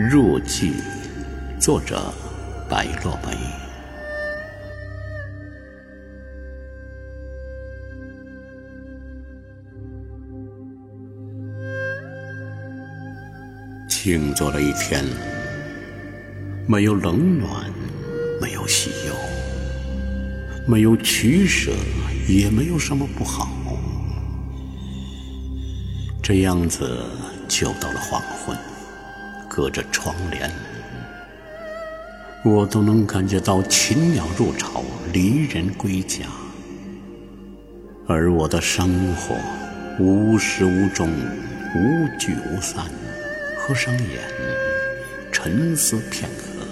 入寂，作者白落梅。静坐了一天，没有冷暖，没有喜忧，没有取舍，也没有什么不好。这样子就到了黄昏。隔着窗帘，我都能感觉到禽鸟入巢，离人归家，而我的生活无始无终，无聚无散。合上眼，沉思片刻，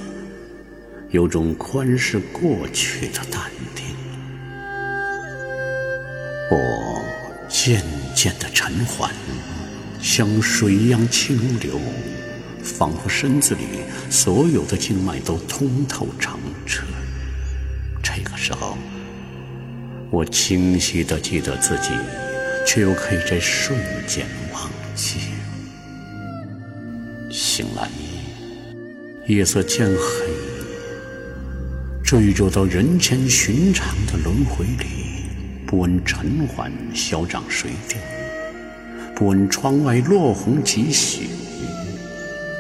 有种宽视过去的淡定。我渐渐的沉缓，像水一样清流。仿佛身子里所有的经脉都通透澄澈。这个时候，我清晰的记得自己，却又可以在瞬间忘记。醒来，夜色渐黑，坠入到人间寻常的轮回里，不问尘寰消长水定，不问窗外落红几许。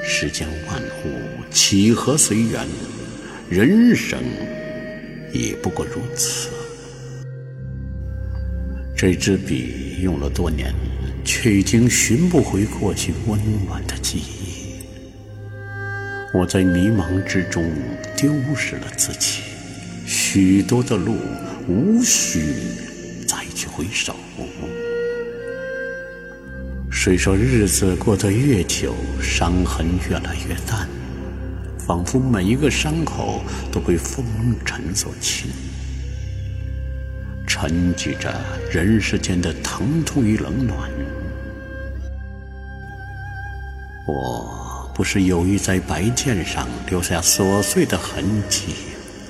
世间万物几何随缘，人生也不过如此。这支笔用了多年，却已经寻不回过去温暖的记忆。我在迷茫之中丢失了自己，许多的路无需再去回首。虽说日子过得越久，伤痕越来越淡，仿佛每一个伤口都被风尘所侵，沉寂着人世间的疼痛与冷暖。我不是有意在白剑上留下琐碎的痕迹，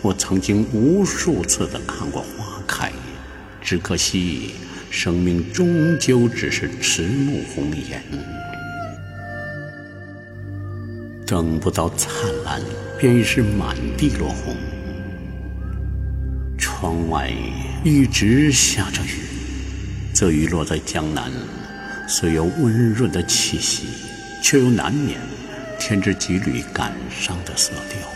我曾经无数次的看过花开，只可惜。生命终究只是迟暮红颜，等不到灿烂，便已是满地落红。窗外一直下着雨，这雨落在江南，虽有温润的气息，却又难免添着几缕感伤的色调。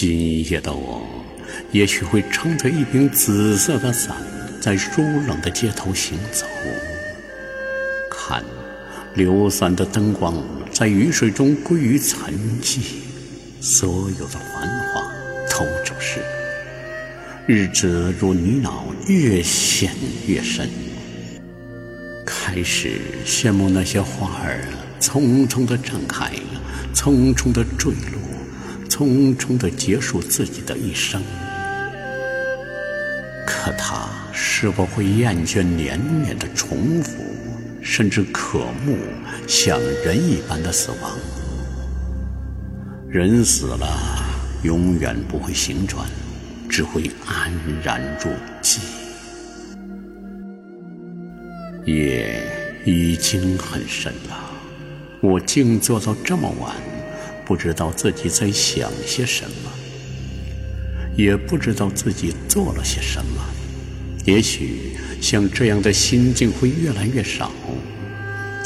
今夜的我。也许会撑着一柄紫色的伞，在疏冷的街头行走，看流散的灯光在雨水中归于沉寂，所有的繁华都走失，日子如泥淖，越陷越深。开始羡慕那些花儿匆匆的绽开，匆匆的坠落，匆匆的结束自己的一生。可他是否会厌倦年年的重复，甚至渴慕像人一般的死亡？人死了，永远不会醒转，只会安然入寂。夜已经很深了，我静坐到这么晚，不知道自己在想些什么。也不知道自己做了些什么，也许像这样的心境会越来越少，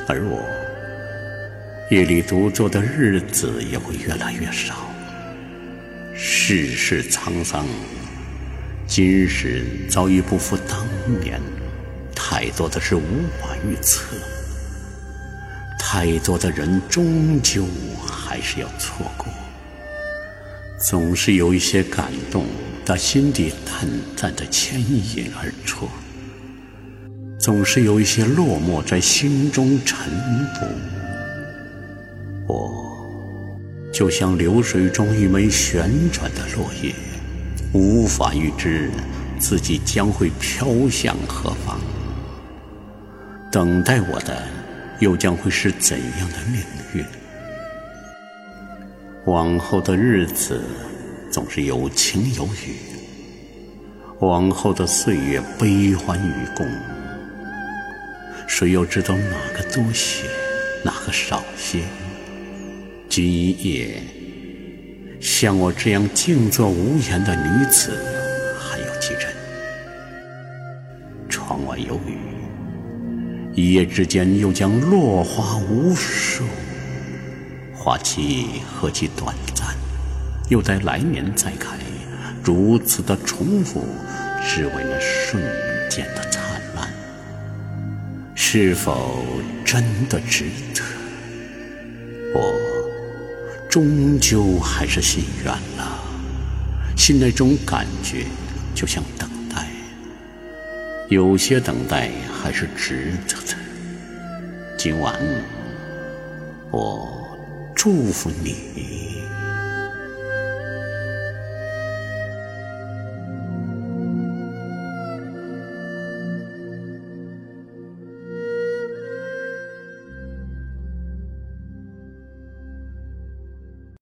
而我夜里独坐的日子也会越来越少。世事沧桑，今日早已不复当年，太多的事无法预测，太多的人终究还是要错过。总是有一些感动，在心底淡淡的牵引而出；总是有一些落寞在心中沉浮。我就像流水中一枚旋转的落叶，无法预知自己将会飘向何方。等待我的，又将会是怎样的命运？往后的日子总是有晴有雨，往后的岁月悲欢与共，谁又知道哪个多些，哪个少些？今夜像我这样静坐无言的女子还有几人？窗外有雨，一夜之间又将落花无数。花期何其短暂，又待来年再开，如此的重复，只为那瞬间的灿烂，是否真的值得？我终究还是心软了，心那种感觉就像等，有些等待还是值得的。今晚，我。祝福你。